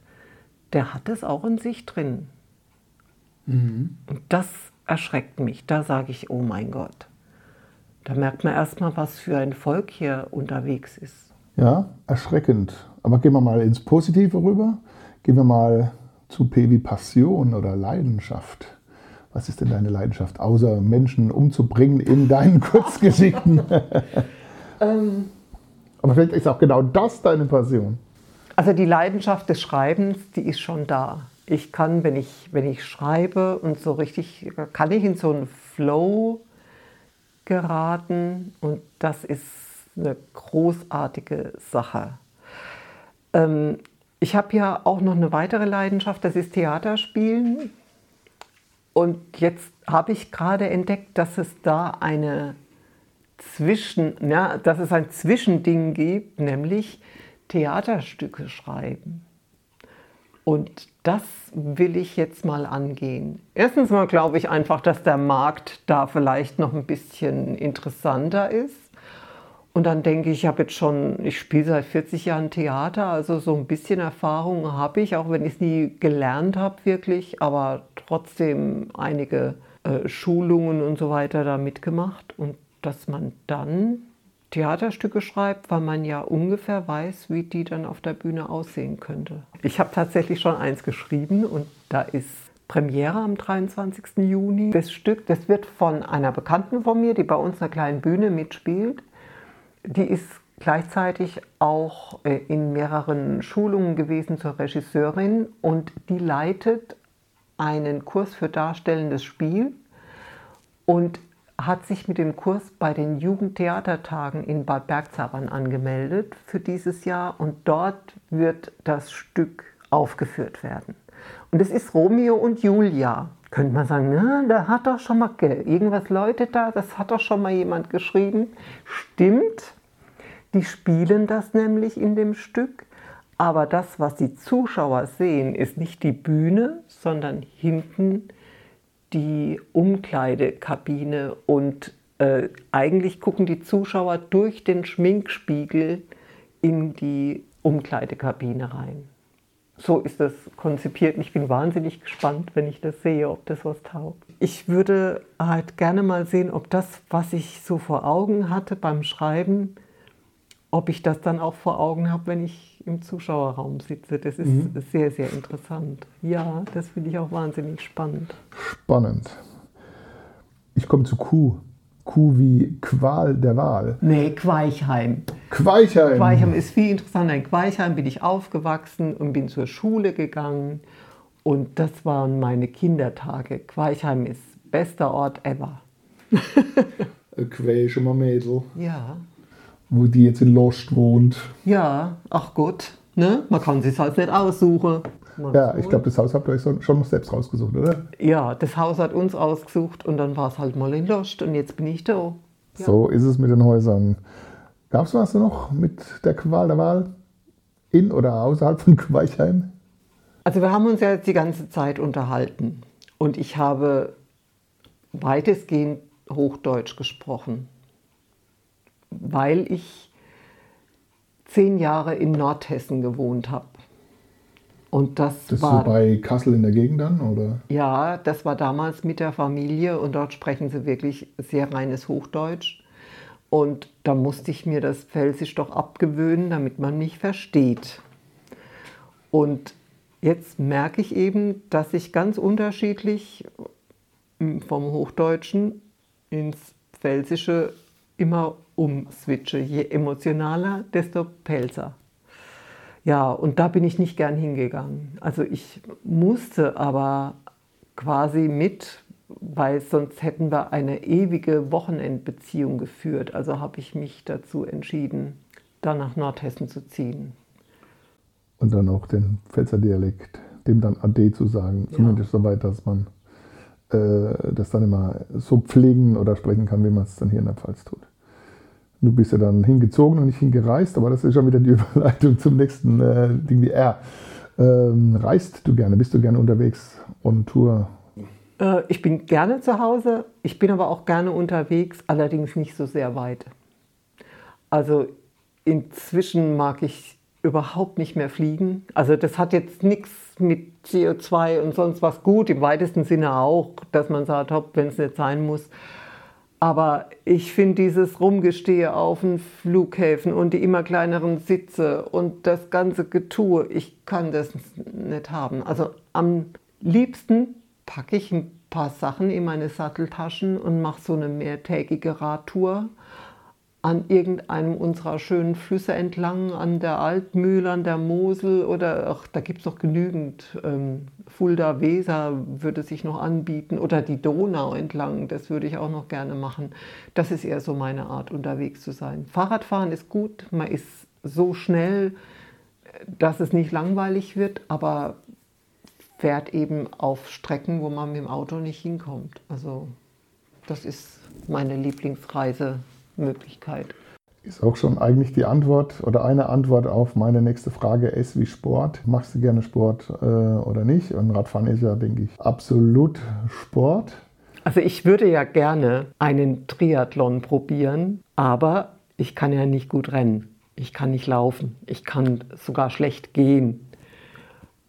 der hat es auch in sich drin. Und das erschreckt mich. Da sage ich, oh mein Gott. Da merkt man erstmal, was für ein Volk hier unterwegs ist. Ja, erschreckend. Aber gehen wir mal ins Positive rüber. Gehen wir mal zu P wie Passion oder Leidenschaft. Was ist denn deine Leidenschaft, außer Menschen umzubringen in deinen Kurzgeschichten? Aber vielleicht ist auch genau das deine Passion. Also die Leidenschaft des Schreibens, die ist schon da. Ich kann, wenn ich, wenn ich schreibe und so richtig, kann ich in so einen Flow geraten und das ist eine großartige Sache. Ähm, ich habe ja auch noch eine weitere Leidenschaft, das ist Theaterspielen. Und jetzt habe ich gerade entdeckt, dass es da eine Zwischen, ja, dass es ein Zwischending gibt, nämlich Theaterstücke schreiben. Und das will ich jetzt mal angehen. Erstens mal glaube ich einfach, dass der Markt da vielleicht noch ein bisschen interessanter ist. Und dann denke ich, ich habe jetzt schon, ich spiele seit 40 Jahren Theater, also so ein bisschen Erfahrung habe ich, auch wenn ich es nie gelernt habe wirklich, aber trotzdem einige äh, Schulungen und so weiter da mitgemacht. Und dass man dann Theaterstücke schreibt, weil man ja ungefähr weiß, wie die dann auf der Bühne aussehen könnte. Ich habe tatsächlich schon eins geschrieben und da ist Premiere am 23. Juni. Das Stück, das wird von einer Bekannten von mir, die bei uns einer kleinen Bühne mitspielt. Die ist gleichzeitig auch äh, in mehreren Schulungen gewesen zur Regisseurin und die leitet einen Kurs für darstellendes Spiel und hat sich mit dem Kurs bei den Jugendtheatertagen in Bad Bergzabern angemeldet für dieses Jahr und dort wird das Stück aufgeführt werden. Und es ist Romeo und Julia. Könnte man sagen, na, da hat doch schon mal irgendwas läutet da, das hat doch schon mal jemand geschrieben. Stimmt, die spielen das nämlich in dem Stück. Aber das, was die Zuschauer sehen, ist nicht die Bühne, sondern hinten die Umkleidekabine und äh, eigentlich gucken die Zuschauer durch den Schminkspiegel in die Umkleidekabine rein. So ist das konzipiert. Ich bin wahnsinnig gespannt, wenn ich das sehe, ob das was taugt. Ich würde halt gerne mal sehen, ob das, was ich so vor Augen hatte beim Schreiben, ob ich das dann auch vor Augen habe, wenn ich im Zuschauerraum sitze. Das ist mhm. sehr, sehr interessant. Ja, das finde ich auch wahnsinnig spannend. Spannend. Ich komme zu Kuh. Kuh wie Qual der Wahl. Nee, Queichheim. Queichheim. Queichheim ist viel interessanter. In Queichheim bin ich aufgewachsen und bin zur Schule gegangen. Und das waren meine Kindertage. Queichheim ist bester Ort ever. Schon mal Mädel. Ja wo die jetzt in Lost wohnt. Ja, ach Gott, ne? man kann sich halt nicht aussuchen. Man ja, ich glaube, das Haus habt ihr euch schon selbst rausgesucht, oder? Ja, das Haus hat uns ausgesucht und dann war es halt mal in Lost und jetzt bin ich da. Ja. So ist es mit den Häusern. Gab es was noch mit der Qual der Wahl? In oder außerhalb von Queichheim? Also wir haben uns ja jetzt die ganze Zeit unterhalten und ich habe weitestgehend Hochdeutsch gesprochen weil ich zehn Jahre in Nordhessen gewohnt habe. Und das, das war so bei Kassel in der Gegend dann, oder? Ja, das war damals mit der Familie und dort sprechen sie wirklich sehr reines Hochdeutsch. Und da musste ich mir das Pfälzisch doch abgewöhnen, damit man mich versteht. Und jetzt merke ich eben, dass ich ganz unterschiedlich hm, vom Hochdeutschen ins Pfälzische immer umswitche. Je emotionaler, desto pelzer. Ja, und da bin ich nicht gern hingegangen. Also ich musste aber quasi mit, weil sonst hätten wir eine ewige Wochenendbeziehung geführt. Also habe ich mich dazu entschieden, da nach Nordhessen zu ziehen. Und dann auch den Pfälzer Dialekt, dem dann Ade zu sagen, ja. zumindest so weit, dass man äh, das dann immer so pflegen oder sprechen kann, wie man es dann hier in der Pfalz tut. Du bist ja dann hingezogen und nicht hingereist, aber das ist schon wieder die Überleitung zum nächsten äh, Ding wie R. Ähm, reist du gerne? Bist du gerne unterwegs on Tour? Äh, ich bin gerne zu Hause, ich bin aber auch gerne unterwegs, allerdings nicht so sehr weit. Also inzwischen mag ich überhaupt nicht mehr fliegen. Also das hat jetzt nichts mit CO2 und sonst was gut, im weitesten Sinne auch, dass man sagt, wenn es nicht sein muss. Aber ich finde dieses Rumgestehe auf den Flughäfen und die immer kleineren Sitze und das ganze Getue, ich kann das nicht haben. Also am liebsten packe ich ein paar Sachen in meine Satteltaschen und mache so eine mehrtägige Radtour an irgendeinem unserer schönen Flüsse entlang, an der Altmühl, an der Mosel oder ach, da gibt es noch genügend. Ähm, Fulda, Weser würde sich noch anbieten oder die Donau entlang, das würde ich auch noch gerne machen. Das ist eher so meine Art, unterwegs zu sein. Fahrradfahren ist gut, man ist so schnell, dass es nicht langweilig wird, aber fährt eben auf Strecken, wo man mit dem Auto nicht hinkommt. Also das ist meine Lieblingsreise Möglichkeit. Ist auch schon eigentlich die Antwort oder eine Antwort auf meine nächste Frage, S wie Sport. Machst du gerne Sport äh, oder nicht? Und Radfahren ist ja, denke ich, absolut Sport. Also ich würde ja gerne einen Triathlon probieren, aber ich kann ja nicht gut rennen. Ich kann nicht laufen. Ich kann sogar schlecht gehen.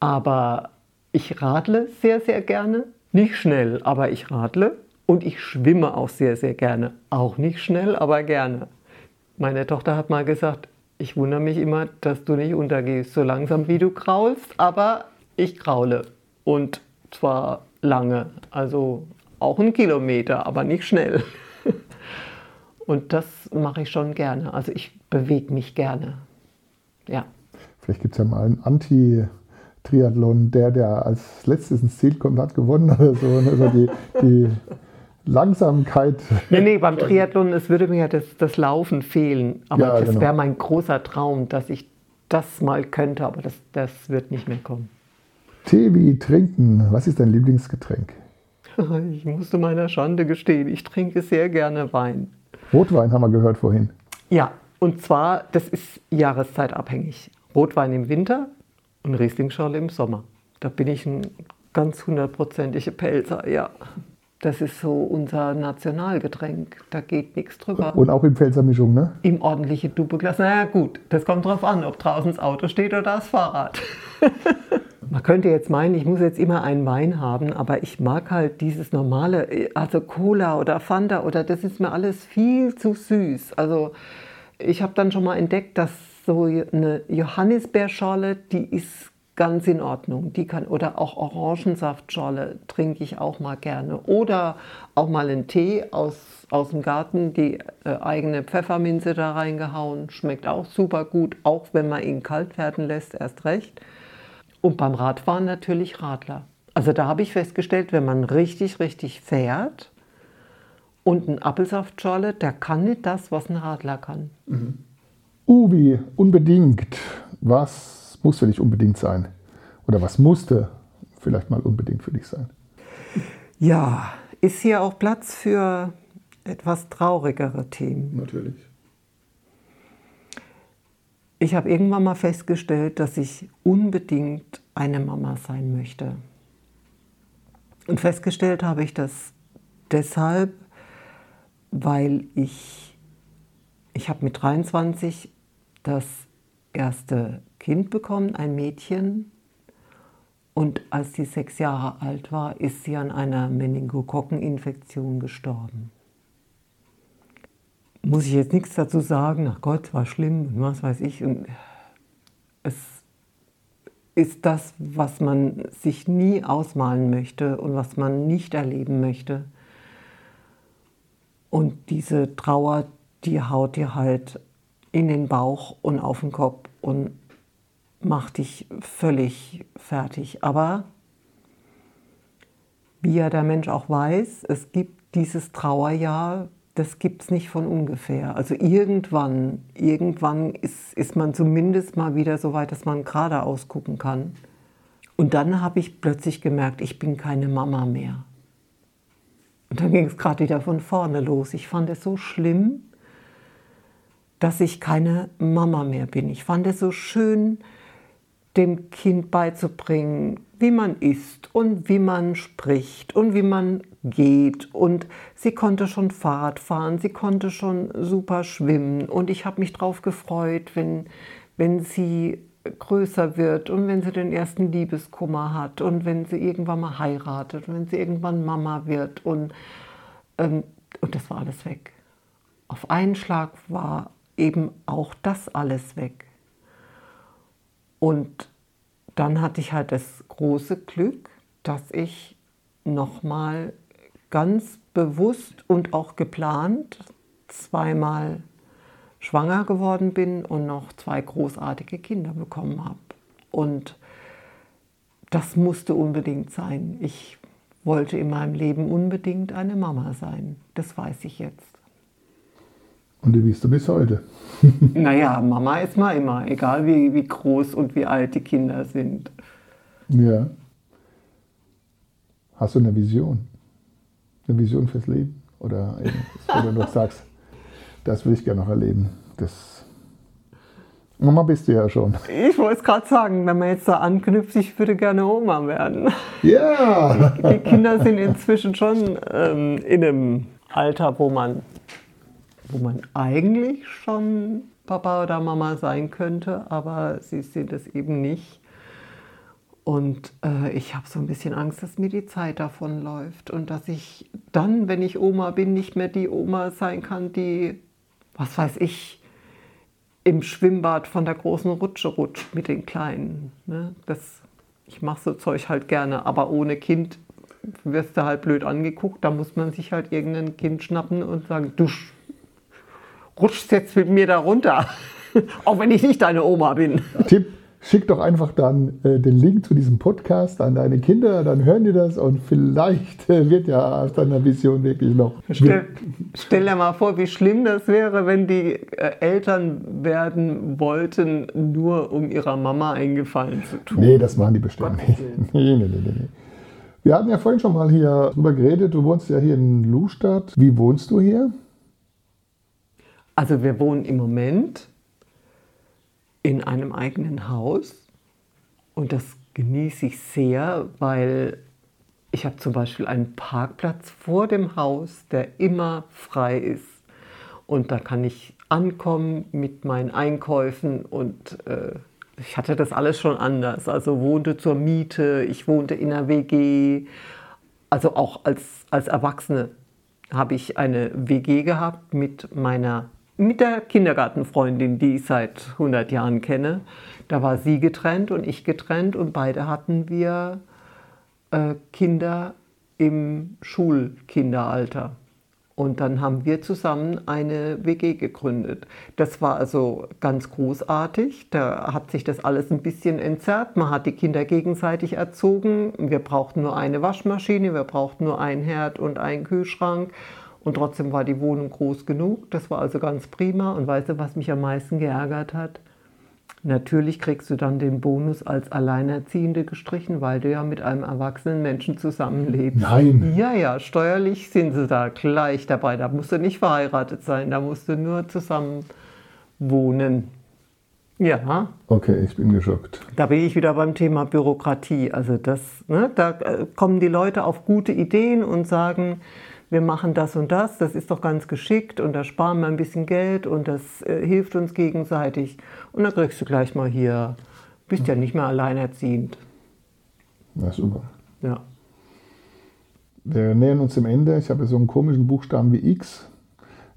Aber ich radle sehr, sehr gerne. Nicht schnell, aber ich radle. Und ich schwimme auch sehr, sehr gerne. Auch nicht schnell, aber gerne. Meine Tochter hat mal gesagt, ich wundere mich immer, dass du nicht untergehst, so langsam wie du kraulst, aber ich kraule. Und zwar lange, also auch einen Kilometer, aber nicht schnell. Und das mache ich schon gerne. Also ich bewege mich gerne. Ja. Vielleicht gibt es ja mal einen Anti-Triathlon, der, der als letztes ins Ziel kommt, hat gewonnen oder so. Also die, die Langsamkeit. Nee, nee, beim Triathlon, es würde mir ja das, das Laufen fehlen. Aber ja, das genau. wäre mein großer Traum, dass ich das mal könnte, aber das, das wird nicht mehr kommen. Tee wie trinken. Was ist dein Lieblingsgetränk? Ich musste meiner Schande gestehen, ich trinke sehr gerne Wein. Rotwein haben wir gehört vorhin. Ja, und zwar, das ist jahreszeitabhängig. Rotwein im Winter und Rieslingschorle im Sommer. Da bin ich ein ganz hundertprozentige Pelzer, ja. Das ist so unser Nationalgetränk. Da geht nichts drüber. Und auch in Pfälzermischung, ne? Im ordentlichen Doppelglas. Naja, gut, das kommt drauf an, ob draußen das Auto steht oder das Fahrrad. Man könnte jetzt meinen, ich muss jetzt immer einen Wein haben, aber ich mag halt dieses normale, also Cola oder Fanta oder das ist mir alles viel zu süß. Also ich habe dann schon mal entdeckt, dass so eine Johannisbeerschorle, die ist ganz in Ordnung. Die kann, oder auch Orangensaftschorle trinke ich auch mal gerne. Oder auch mal einen Tee aus, aus dem Garten, die äh, eigene Pfefferminze da reingehauen. Schmeckt auch super gut, auch wenn man ihn kalt werden lässt, erst recht. Und beim Radfahren natürlich Radler. Also da habe ich festgestellt, wenn man richtig, richtig fährt und ein Apfelsaftschorle, der kann nicht das, was ein Radler kann. Mhm. Ubi, unbedingt. Was muss für dich unbedingt sein? Oder was musste vielleicht mal unbedingt für dich sein? Ja, ist hier auch Platz für etwas traurigere Themen? Natürlich. Ich habe irgendwann mal festgestellt, dass ich unbedingt eine Mama sein möchte. Und festgestellt habe ich das deshalb, weil ich, ich habe mit 23 das erste Kind bekommen, ein Mädchen. Und als sie sechs Jahre alt war, ist sie an einer Meningokokkeninfektion gestorben. Muss ich jetzt nichts dazu sagen, ach Gott, war schlimm und was weiß ich. Und es ist das, was man sich nie ausmalen möchte und was man nicht erleben möchte. Und diese Trauer, die haut dir halt in den Bauch und auf den Kopf und macht dich völlig fertig. Aber wie ja der Mensch auch weiß, es gibt dieses Trauerjahr, das gibt es nicht von ungefähr. Also irgendwann, irgendwann ist, ist man zumindest mal wieder so weit, dass man geradeaus gucken kann. Und dann habe ich plötzlich gemerkt, ich bin keine Mama mehr. Und dann ging es gerade wieder von vorne los. Ich fand es so schlimm, dass ich keine Mama mehr bin. Ich fand es so schön, dem Kind beizubringen, wie man isst und wie man spricht und wie man geht. Und sie konnte schon Fahrrad fahren, sie konnte schon super schwimmen. Und ich habe mich darauf gefreut, wenn, wenn sie größer wird und wenn sie den ersten Liebeskummer hat und wenn sie irgendwann mal heiratet und wenn sie irgendwann Mama wird. Und, ähm, und das war alles weg. Auf einen Schlag war eben auch das alles weg. Und dann hatte ich halt das große Glück, dass ich nochmal ganz bewusst und auch geplant zweimal schwanger geworden bin und noch zwei großartige Kinder bekommen habe. Und das musste unbedingt sein. Ich wollte in meinem Leben unbedingt eine Mama sein. Das weiß ich jetzt. Und die bist du bis heute. naja, Mama ist mal immer, egal wie, wie groß und wie alt die Kinder sind. Ja. Hast du eine Vision? Eine Vision fürs Leben? Oder, oder du sagst, Das würde ich gerne noch erleben. Das Mama bist du ja schon. Ich wollte es gerade sagen, wenn man jetzt da anknüpft, ich würde gerne Oma werden. Ja! Die Kinder sind inzwischen schon ähm, in einem Alter, wo man, wo man eigentlich schon Papa oder Mama sein könnte, aber sie sind es eben nicht. Und äh, ich habe so ein bisschen Angst, dass mir die Zeit davonläuft und dass ich dann, wenn ich Oma bin, nicht mehr die Oma sein kann, die, was weiß ich, im Schwimmbad von der großen Rutsche rutscht mit den Kleinen. Ne? Das, ich mache so Zeug halt gerne, aber ohne Kind wirst du halt blöd angeguckt. Da muss man sich halt irgendein Kind schnappen und sagen, du rutschst jetzt mit mir da runter. Auch wenn ich nicht deine Oma bin. Tipp, schick doch einfach dann äh, den Link zu diesem Podcast an deine Kinder, dann hören die das und vielleicht äh, wird ja aus deiner Vision wirklich noch. Stell, stell, dir mal vor, wie schlimm das wäre, wenn die äh, Eltern werden wollten, nur um ihrer Mama einen Gefallen zu tun. Nee, das machen die bestimmt nicht. Nee, nee, nee, nee. Wir hatten ja vorhin schon mal hier drüber geredet. Du wohnst ja hier in Lustadt. Wie wohnst du hier? Also wir wohnen im Moment in einem eigenen Haus und das genieße ich sehr, weil ich habe zum Beispiel einen Parkplatz vor dem Haus, der immer frei ist. Und da kann ich ankommen mit meinen Einkäufen und äh, ich hatte das alles schon anders. Also wohnte zur Miete, ich wohnte in einer WG. Also auch als, als Erwachsene habe ich eine WG gehabt mit meiner mit der Kindergartenfreundin, die ich seit 100 Jahren kenne. Da war sie getrennt und ich getrennt und beide hatten wir äh, Kinder im Schulkinderalter. Und dann haben wir zusammen eine WG gegründet. Das war also ganz großartig. Da hat sich das alles ein bisschen entzerrt. Man hat die Kinder gegenseitig erzogen. Wir brauchten nur eine Waschmaschine, wir brauchten nur ein Herd und einen Kühlschrank. Und trotzdem war die Wohnung groß genug. Das war also ganz prima. Und weißt du, was mich am meisten geärgert hat? Natürlich kriegst du dann den Bonus als Alleinerziehende gestrichen, weil du ja mit einem erwachsenen Menschen zusammenlebst. Nein. Ja, ja, steuerlich sind sie da gleich dabei. Da musst du nicht verheiratet sein, da musst du nur zusammen wohnen. Ja. Okay, ich bin geschockt. Da bin ich wieder beim Thema Bürokratie. Also das, ne, da äh, kommen die Leute auf gute Ideen und sagen, wir machen das und das, das ist doch ganz geschickt und da sparen wir ein bisschen Geld und das äh, hilft uns gegenseitig. Und dann kriegst du gleich mal hier, bist ja nicht mehr alleinerziehend. Na super. Ja. Wir nähern uns dem Ende. Ich habe so einen komischen Buchstaben wie X.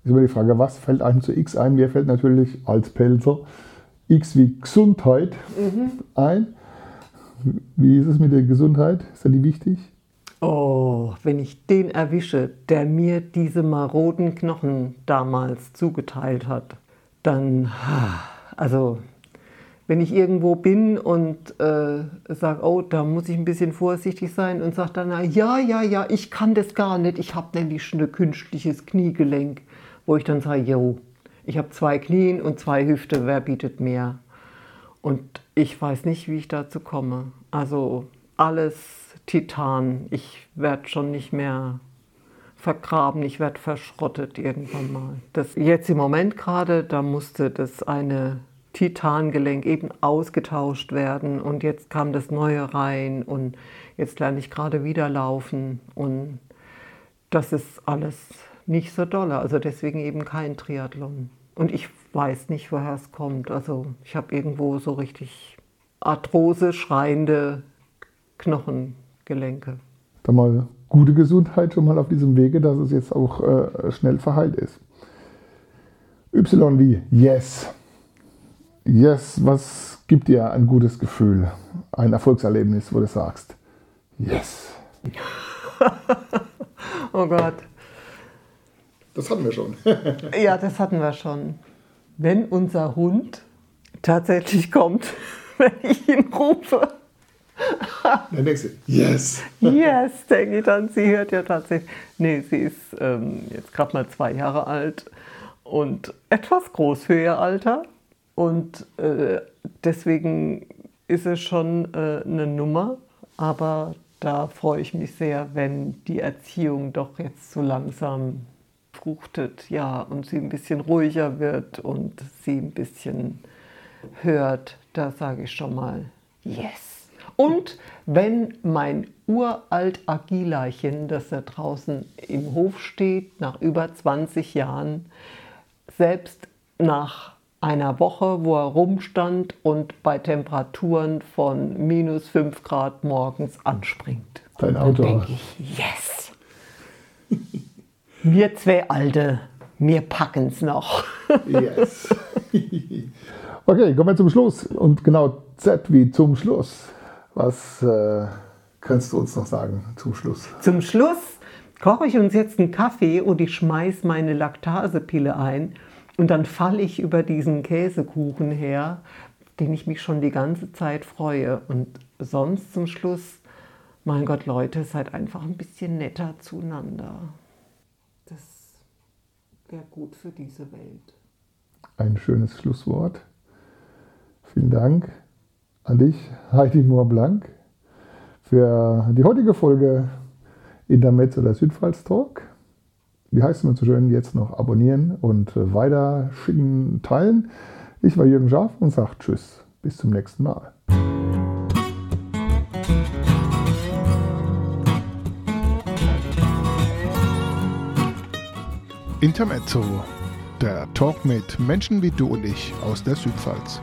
Ist immer die Frage, was fällt einem zu X ein? Mir fällt natürlich als Pelzer X wie Gesundheit mhm. ein. Wie ist es mit der Gesundheit? Ist da die wichtig? Oh, wenn ich den erwische, der mir diese maroden Knochen damals zugeteilt hat, dann, also, wenn ich irgendwo bin und äh, sage, oh, da muss ich ein bisschen vorsichtig sein und sage dann, ja, ja, ja, ich kann das gar nicht, ich habe nämlich schon ein künstliches Kniegelenk, wo ich dann sage, jo, ich habe zwei Knien und zwei Hüfte, wer bietet mehr? Und ich weiß nicht, wie ich dazu komme. Also alles Titan. Ich werde schon nicht mehr vergraben, ich werde verschrottet irgendwann mal. Das jetzt im Moment gerade, da musste das eine Titangelenk eben ausgetauscht werden und jetzt kam das neue rein und jetzt lerne ich gerade wieder laufen und das ist alles nicht so doll. Also deswegen eben kein Triathlon. Und ich weiß nicht, woher es kommt. Also ich habe irgendwo so richtig Arthrose schreiende Knochen Gelenke. Dann mal gute Gesundheit schon mal auf diesem Wege, dass es jetzt auch äh, schnell verheilt ist. Y wie Yes. Yes, was gibt dir ein gutes Gefühl? Ein Erfolgserlebnis, wo du sagst, Yes. oh Gott. Das hatten wir schon. ja, das hatten wir schon. Wenn unser Hund tatsächlich kommt, wenn ich ihn rufe. Denkst du, yes. Yes, denke ich dann. Sie hört ja tatsächlich. Nee, sie ist ähm, jetzt gerade mal zwei Jahre alt und etwas groß für ihr Alter. Und äh, deswegen ist es schon äh, eine Nummer. Aber da freue ich mich sehr, wenn die Erziehung doch jetzt so langsam befruchtet, ja, und sie ein bisschen ruhiger wird und sie ein bisschen hört, da sage ich schon mal yes. Und wenn mein uralt Agilachen, das da draußen im Hof steht, nach über 20 Jahren, selbst nach einer Woche, wo er rumstand und bei Temperaturen von minus 5 Grad morgens anspringt. Dein Auto. Dann denke ich, yes. wir zwei Alte, wir packen es noch. Yes. okay, kommen wir zum Schluss. Und genau Z wie zum Schluss. Was äh, kannst du uns noch sagen zum Schluss? Zum Schluss koche ich uns jetzt einen Kaffee und ich schmeiße meine Laktasepille ein und dann falle ich über diesen Käsekuchen her, den ich mich schon die ganze Zeit freue. Und sonst zum Schluss, mein Gott, Leute, seid einfach ein bisschen netter zueinander. Das wäre gut für diese Welt. Ein schönes Schlusswort. Vielen Dank an dich, Heidi Mohr-Blank, für die heutige Folge Intermezzo der Südpfalz Talk wie heißt es so schön, jetzt noch abonnieren und weiter schicken, teilen. Ich war Jürgen Schaaf und sage Tschüss. Bis zum nächsten Mal. Intermezzo, der Talk mit Menschen wie du und ich aus der Südpfalz.